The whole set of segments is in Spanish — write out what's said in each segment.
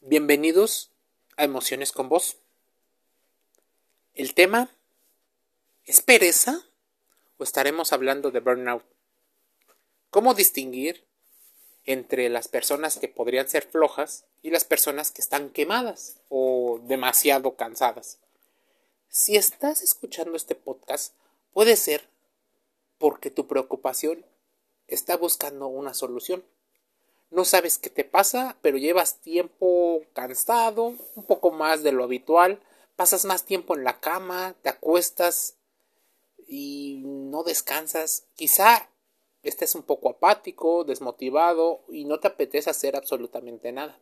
Bienvenidos a Emociones con Vos. El tema ¿es pereza o estaremos hablando de burnout? ¿Cómo distinguir entre las personas que podrían ser flojas y las personas que están quemadas o demasiado cansadas? Si estás escuchando este podcast, puede ser porque tu preocupación está buscando una solución no sabes qué te pasa, pero llevas tiempo cansado, un poco más de lo habitual, pasas más tiempo en la cama, te acuestas y no descansas. Quizá estés un poco apático, desmotivado y no te apetece hacer absolutamente nada.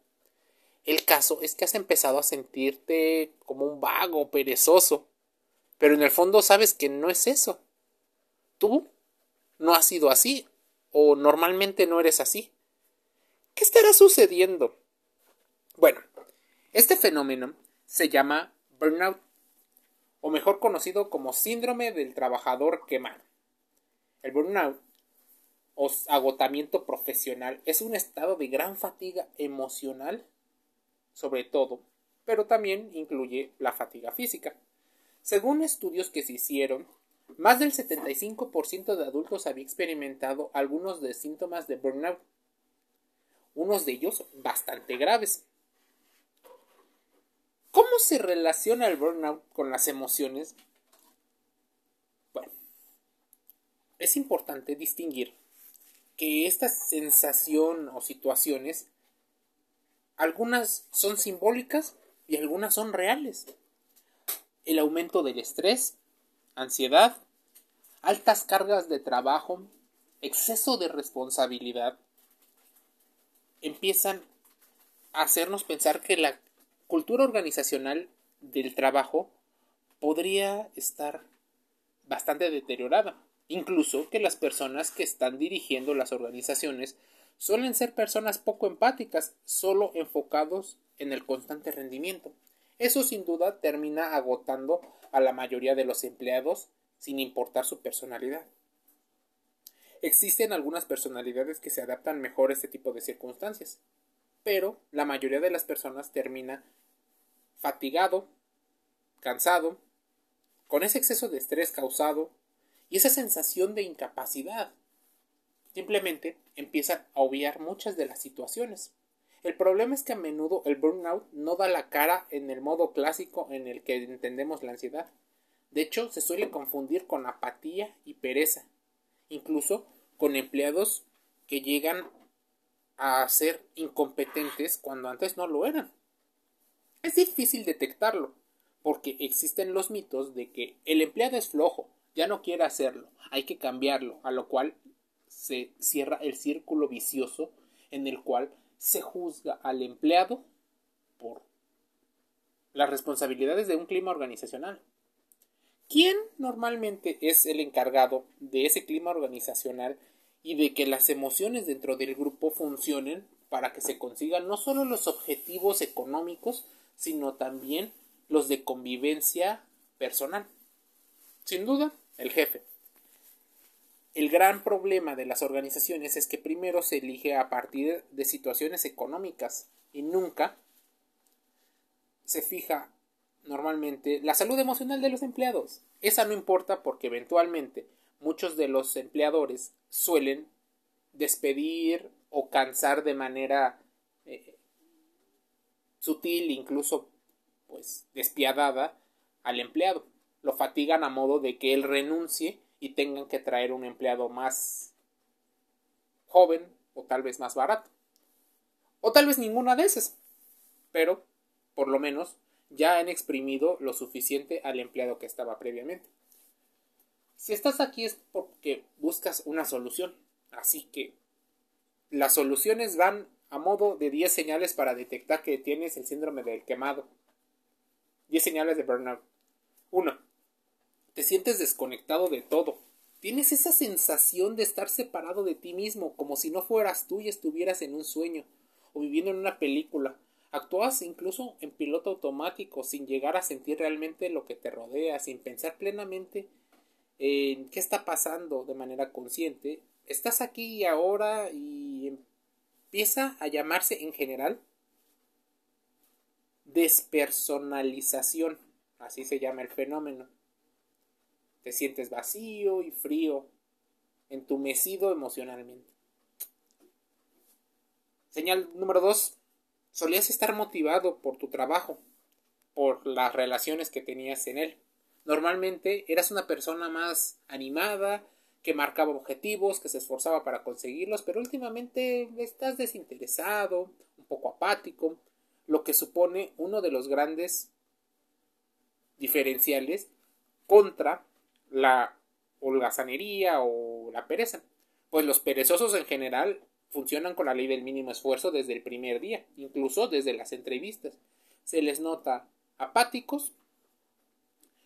El caso es que has empezado a sentirte como un vago, perezoso, pero en el fondo sabes que no es eso. Tú no has sido así, o normalmente no eres así. ¿Qué estará sucediendo? Bueno, este fenómeno se llama burnout, o mejor conocido como síndrome del trabajador quemado. El burnout o agotamiento profesional es un estado de gran fatiga emocional, sobre todo, pero también incluye la fatiga física. Según estudios que se hicieron, más del 75% de adultos había experimentado algunos de síntomas de burnout unos de ellos bastante graves. ¿Cómo se relaciona el burnout con las emociones? Bueno, es importante distinguir que esta sensación o situaciones, algunas son simbólicas y algunas son reales. El aumento del estrés, ansiedad, altas cargas de trabajo, exceso de responsabilidad, empiezan a hacernos pensar que la cultura organizacional del trabajo podría estar bastante deteriorada. Incluso que las personas que están dirigiendo las organizaciones suelen ser personas poco empáticas, solo enfocados en el constante rendimiento. Eso sin duda termina agotando a la mayoría de los empleados sin importar su personalidad. Existen algunas personalidades que se adaptan mejor a este tipo de circunstancias, pero la mayoría de las personas termina fatigado, cansado, con ese exceso de estrés causado y esa sensación de incapacidad. Simplemente empiezan a obviar muchas de las situaciones. El problema es que a menudo el burnout no da la cara en el modo clásico en el que entendemos la ansiedad. De hecho, se suele confundir con apatía y pereza, incluso con empleados que llegan a ser incompetentes cuando antes no lo eran. Es difícil detectarlo, porque existen los mitos de que el empleado es flojo, ya no quiere hacerlo, hay que cambiarlo, a lo cual se cierra el círculo vicioso en el cual se juzga al empleado por las responsabilidades de un clima organizacional. ¿Quién normalmente es el encargado de ese clima organizacional y de que las emociones dentro del grupo funcionen para que se consigan no solo los objetivos económicos, sino también los de convivencia personal? Sin duda, el jefe. El gran problema de las organizaciones es que primero se elige a partir de situaciones económicas y nunca se fija normalmente la salud emocional de los empleados. Esa no importa porque eventualmente muchos de los empleadores suelen despedir o cansar de manera eh, sutil, incluso pues despiadada al empleado. Lo fatigan a modo de que él renuncie y tengan que traer un empleado más joven o tal vez más barato. O tal vez ninguna de esas. Pero, por lo menos, ya han exprimido lo suficiente al empleado que estaba previamente. Si estás aquí es porque buscas una solución. Así que las soluciones van a modo de 10 señales para detectar que tienes el síndrome del quemado. 10 señales de burnout. 1. Te sientes desconectado de todo. Tienes esa sensación de estar separado de ti mismo, como si no fueras tú y estuvieras en un sueño o viviendo en una película. Actúas incluso en piloto automático sin llegar a sentir realmente lo que te rodea, sin pensar plenamente en qué está pasando de manera consciente. Estás aquí y ahora y empieza a llamarse en general despersonalización, así se llama el fenómeno. Te sientes vacío y frío, entumecido emocionalmente. Señal número dos, solías estar motivado por tu trabajo, por las relaciones que tenías en él. Normalmente eras una persona más animada, que marcaba objetivos, que se esforzaba para conseguirlos, pero últimamente estás desinteresado, un poco apático, lo que supone uno de los grandes diferenciales contra la holgazanería o la pereza. Pues los perezosos en general funcionan con la ley del mínimo esfuerzo desde el primer día, incluso desde las entrevistas. Se les nota apáticos.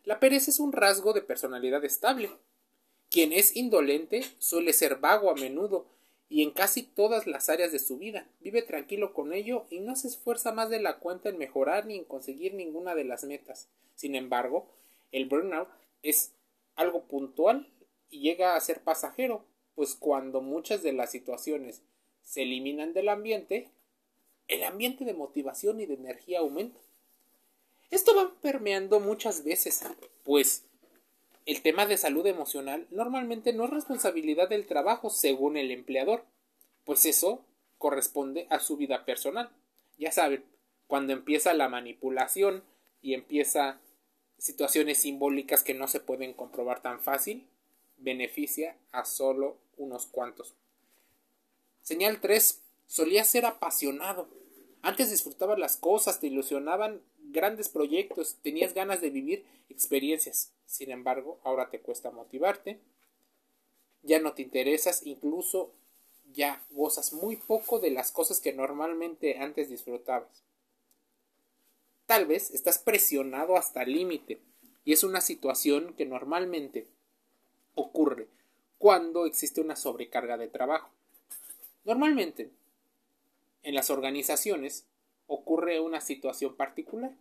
La pereza es un rasgo de personalidad estable. Quien es indolente suele ser vago a menudo y en casi todas las áreas de su vida. Vive tranquilo con ello y no se esfuerza más de la cuenta en mejorar ni en conseguir ninguna de las metas. Sin embargo, el burnout es algo puntual y llega a ser pasajero, pues cuando muchas de las situaciones se eliminan del ambiente, el ambiente de motivación y de energía aumenta. Esto va permeando muchas veces, pues el tema de salud emocional normalmente no es responsabilidad del trabajo según el empleador, pues eso corresponde a su vida personal. Ya saben, cuando empieza la manipulación y empieza situaciones simbólicas que no se pueden comprobar tan fácil, beneficia a solo unos cuantos. Señal 3. Solía ser apasionado. Antes disfrutabas las cosas, te ilusionaban grandes proyectos, tenías ganas de vivir experiencias. Sin embargo, ahora te cuesta motivarte. Ya no te interesas, incluso ya gozas muy poco de las cosas que normalmente antes disfrutabas. Tal vez estás presionado hasta el límite y es una situación que normalmente ocurre cuando existe una sobrecarga de trabajo. Normalmente, en las organizaciones ocurre una situación particular.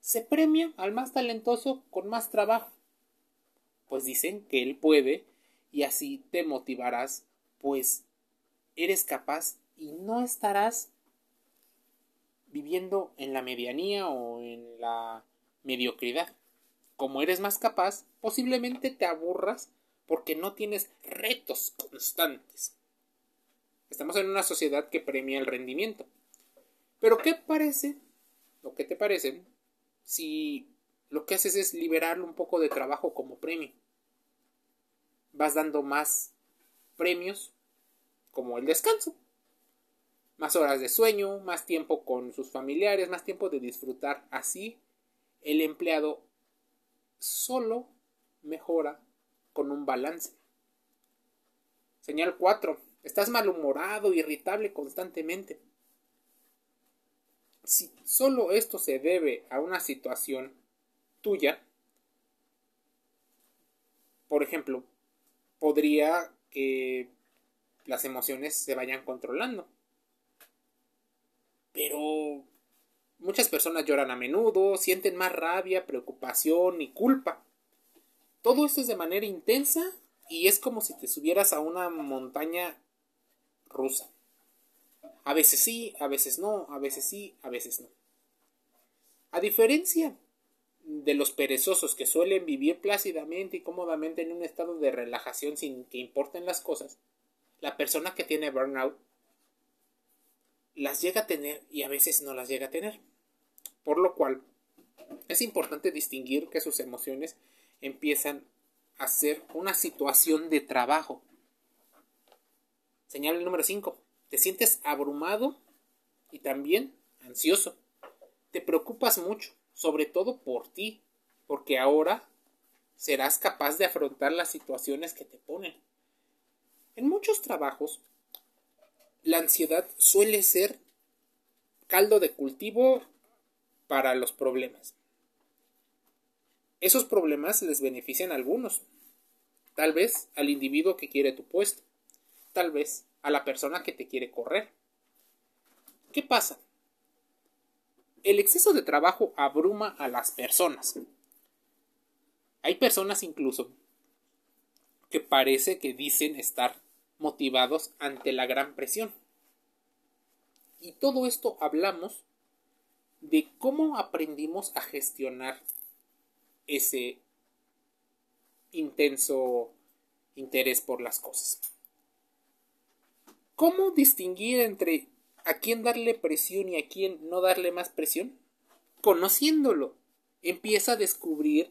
Se premia al más talentoso con más trabajo, pues dicen que él puede y así te motivarás, pues eres capaz y no estarás viviendo en la medianía o en la mediocridad. Como eres más capaz, posiblemente te aburras porque no tienes retos constantes. Estamos en una sociedad que premia el rendimiento. Pero ¿qué parece? ¿Lo que te parece? Si lo que haces es liberarle un poco de trabajo como premio. Vas dando más premios como el descanso. Más horas de sueño, más tiempo con sus familiares, más tiempo de disfrutar. Así, el empleado solo mejora con un balance. Señal 4. Estás malhumorado, irritable constantemente. Si solo esto se debe a una situación tuya, por ejemplo, podría que las emociones se vayan controlando. Pero muchas personas lloran a menudo, sienten más rabia, preocupación y culpa. Todo esto es de manera intensa y es como si te subieras a una montaña rusa. A veces sí, a veces no, a veces sí, a veces no. A diferencia de los perezosos que suelen vivir plácidamente y cómodamente en un estado de relajación sin que importen las cosas, la persona que tiene burnout las llega a tener y a veces no las llega a tener. Por lo cual, es importante distinguir que sus emociones empiezan a ser una situación de trabajo Señal número 5. Te sientes abrumado y también ansioso. Te preocupas mucho, sobre todo por ti, porque ahora serás capaz de afrontar las situaciones que te ponen. En muchos trabajos, la ansiedad suele ser caldo de cultivo para los problemas. Esos problemas les benefician a algunos, tal vez al individuo que quiere tu puesto, tal vez a la persona que te quiere correr. ¿Qué pasa? El exceso de trabajo abruma a las personas. Hay personas incluso que parece que dicen estar motivados ante la gran presión. Y todo esto hablamos de cómo aprendimos a gestionar ese intenso interés por las cosas. ¿Cómo distinguir entre a quién darle presión y a quién no darle más presión? Conociéndolo, empieza a descubrir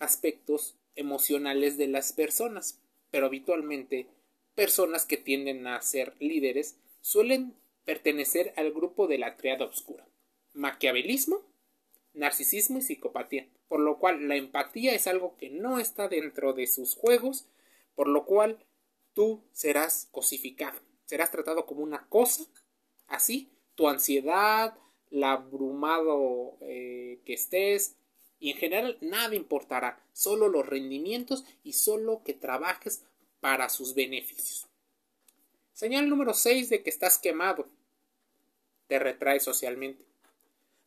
aspectos emocionales de las personas, pero habitualmente personas que tienden a ser líderes suelen pertenecer al grupo de la triada oscura. Maquiavelismo, narcisismo y psicopatía, por lo cual la empatía es algo que no está dentro de sus juegos, por lo cual tú serás cosificado, serás tratado como una cosa, así, tu ansiedad, la abrumado eh, que estés, y en general nada importará, solo los rendimientos y solo que trabajes para sus beneficios. Señal número 6 de que estás quemado. Te retrae socialmente.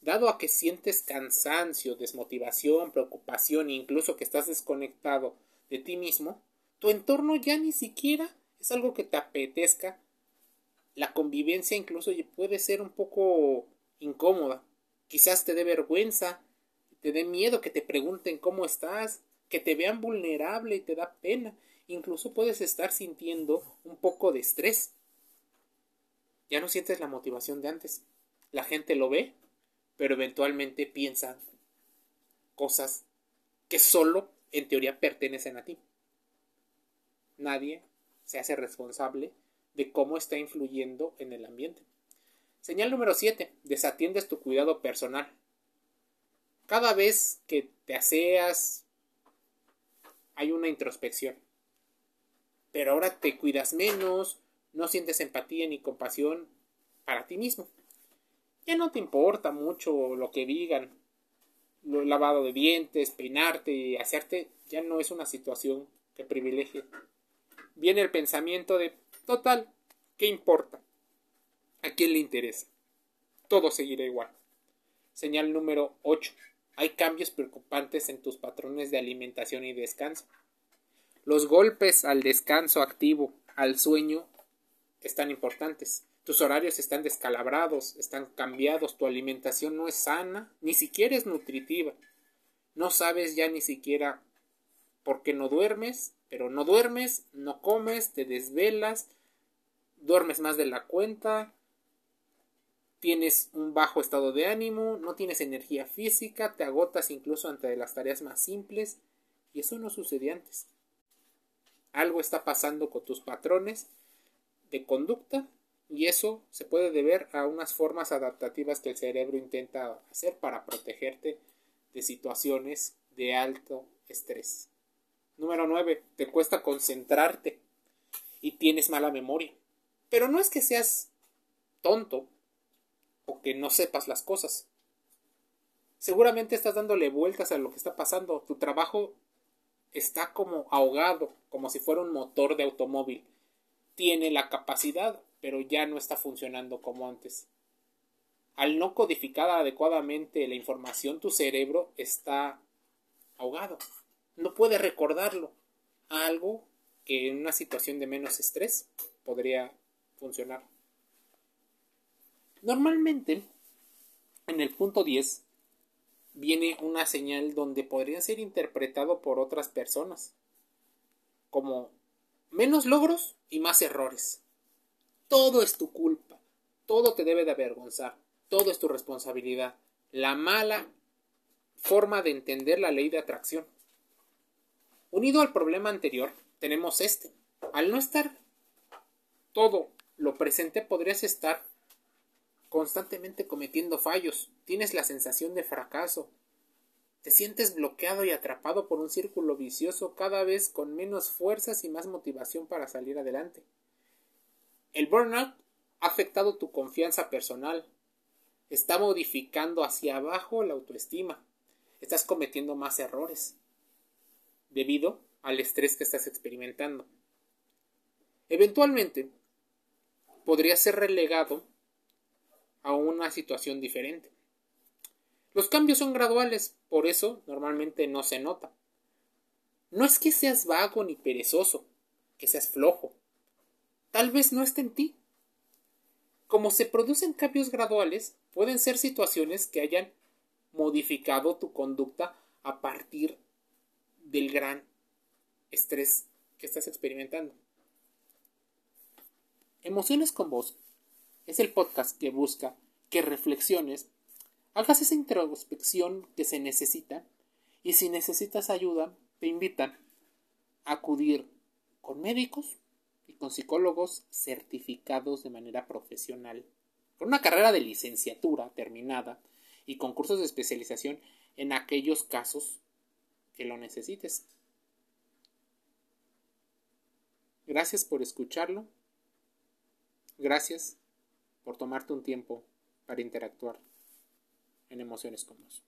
Dado a que sientes cansancio, desmotivación, preocupación e incluso que estás desconectado de ti mismo, tu entorno ya ni siquiera es algo que te apetezca. La convivencia incluso puede ser un poco incómoda. Quizás te dé vergüenza, te dé miedo que te pregunten cómo estás, que te vean vulnerable y te da pena. Incluso puedes estar sintiendo un poco de estrés. Ya no sientes la motivación de antes. La gente lo ve pero eventualmente piensan cosas que solo en teoría pertenecen a ti. Nadie se hace responsable de cómo está influyendo en el ambiente. Señal número 7. Desatiendes tu cuidado personal. Cada vez que te aseas hay una introspección. Pero ahora te cuidas menos, no sientes empatía ni compasión para ti mismo ya no te importa mucho lo que digan. Lavado de dientes, peinarte y hacerte ya no es una situación que privilegie. Viene el pensamiento de total, ¿qué importa? ¿A quién le interesa? Todo seguirá igual. Señal número 8. Hay cambios preocupantes en tus patrones de alimentación y descanso. Los golpes al descanso activo, al sueño, están importantes. Tus horarios están descalabrados, están cambiados, tu alimentación no es sana, ni siquiera es nutritiva. No sabes ya ni siquiera por qué no duermes, pero no duermes, no comes, te desvelas, duermes más de la cuenta, tienes un bajo estado de ánimo, no tienes energía física, te agotas incluso ante las tareas más simples, y eso no sucede antes. Algo está pasando con tus patrones de conducta y eso se puede deber a unas formas adaptativas que el cerebro intenta hacer para protegerte de situaciones de alto estrés. Número 9. Te cuesta concentrarte y tienes mala memoria. Pero no es que seas tonto o que no sepas las cosas. Seguramente estás dándole vueltas a lo que está pasando. Tu trabajo está como ahogado, como si fuera un motor de automóvil. Tiene la capacidad, pero ya no está funcionando como antes. Al no codificar adecuadamente la información, tu cerebro está ahogado. No puede recordarlo. Algo que en una situación de menos estrés podría funcionar. Normalmente, en el punto 10, viene una señal donde podría ser interpretado por otras personas como menos logros y más errores. Todo es tu culpa. Todo te debe de avergonzar. Todo es tu responsabilidad. La mala forma de entender la ley de atracción. Unido al problema anterior, tenemos este. Al no estar todo lo presente, podrías estar constantemente cometiendo fallos. Tienes la sensación de fracaso. Te sientes bloqueado y atrapado por un círculo vicioso cada vez con menos fuerzas y más motivación para salir adelante. El burnout ha afectado tu confianza personal, está modificando hacia abajo la autoestima, estás cometiendo más errores debido al estrés que estás experimentando. Eventualmente, podría ser relegado a una situación diferente. Los cambios son graduales, por eso normalmente no se nota. No es que seas vago ni perezoso, que seas flojo, tal vez no esté en ti. Como se producen cambios graduales, Pueden ser situaciones que hayan modificado tu conducta a partir del gran estrés que estás experimentando. Emociones con vos es el podcast que busca que reflexiones, hagas esa introspección que se necesita y si necesitas ayuda, te invitan a acudir con médicos y con psicólogos certificados de manera profesional, con una carrera de licenciatura terminada y con cursos de especialización en aquellos casos que lo necesites. Gracias por escucharlo. Gracias por tomarte un tiempo para interactuar en emociones con vos.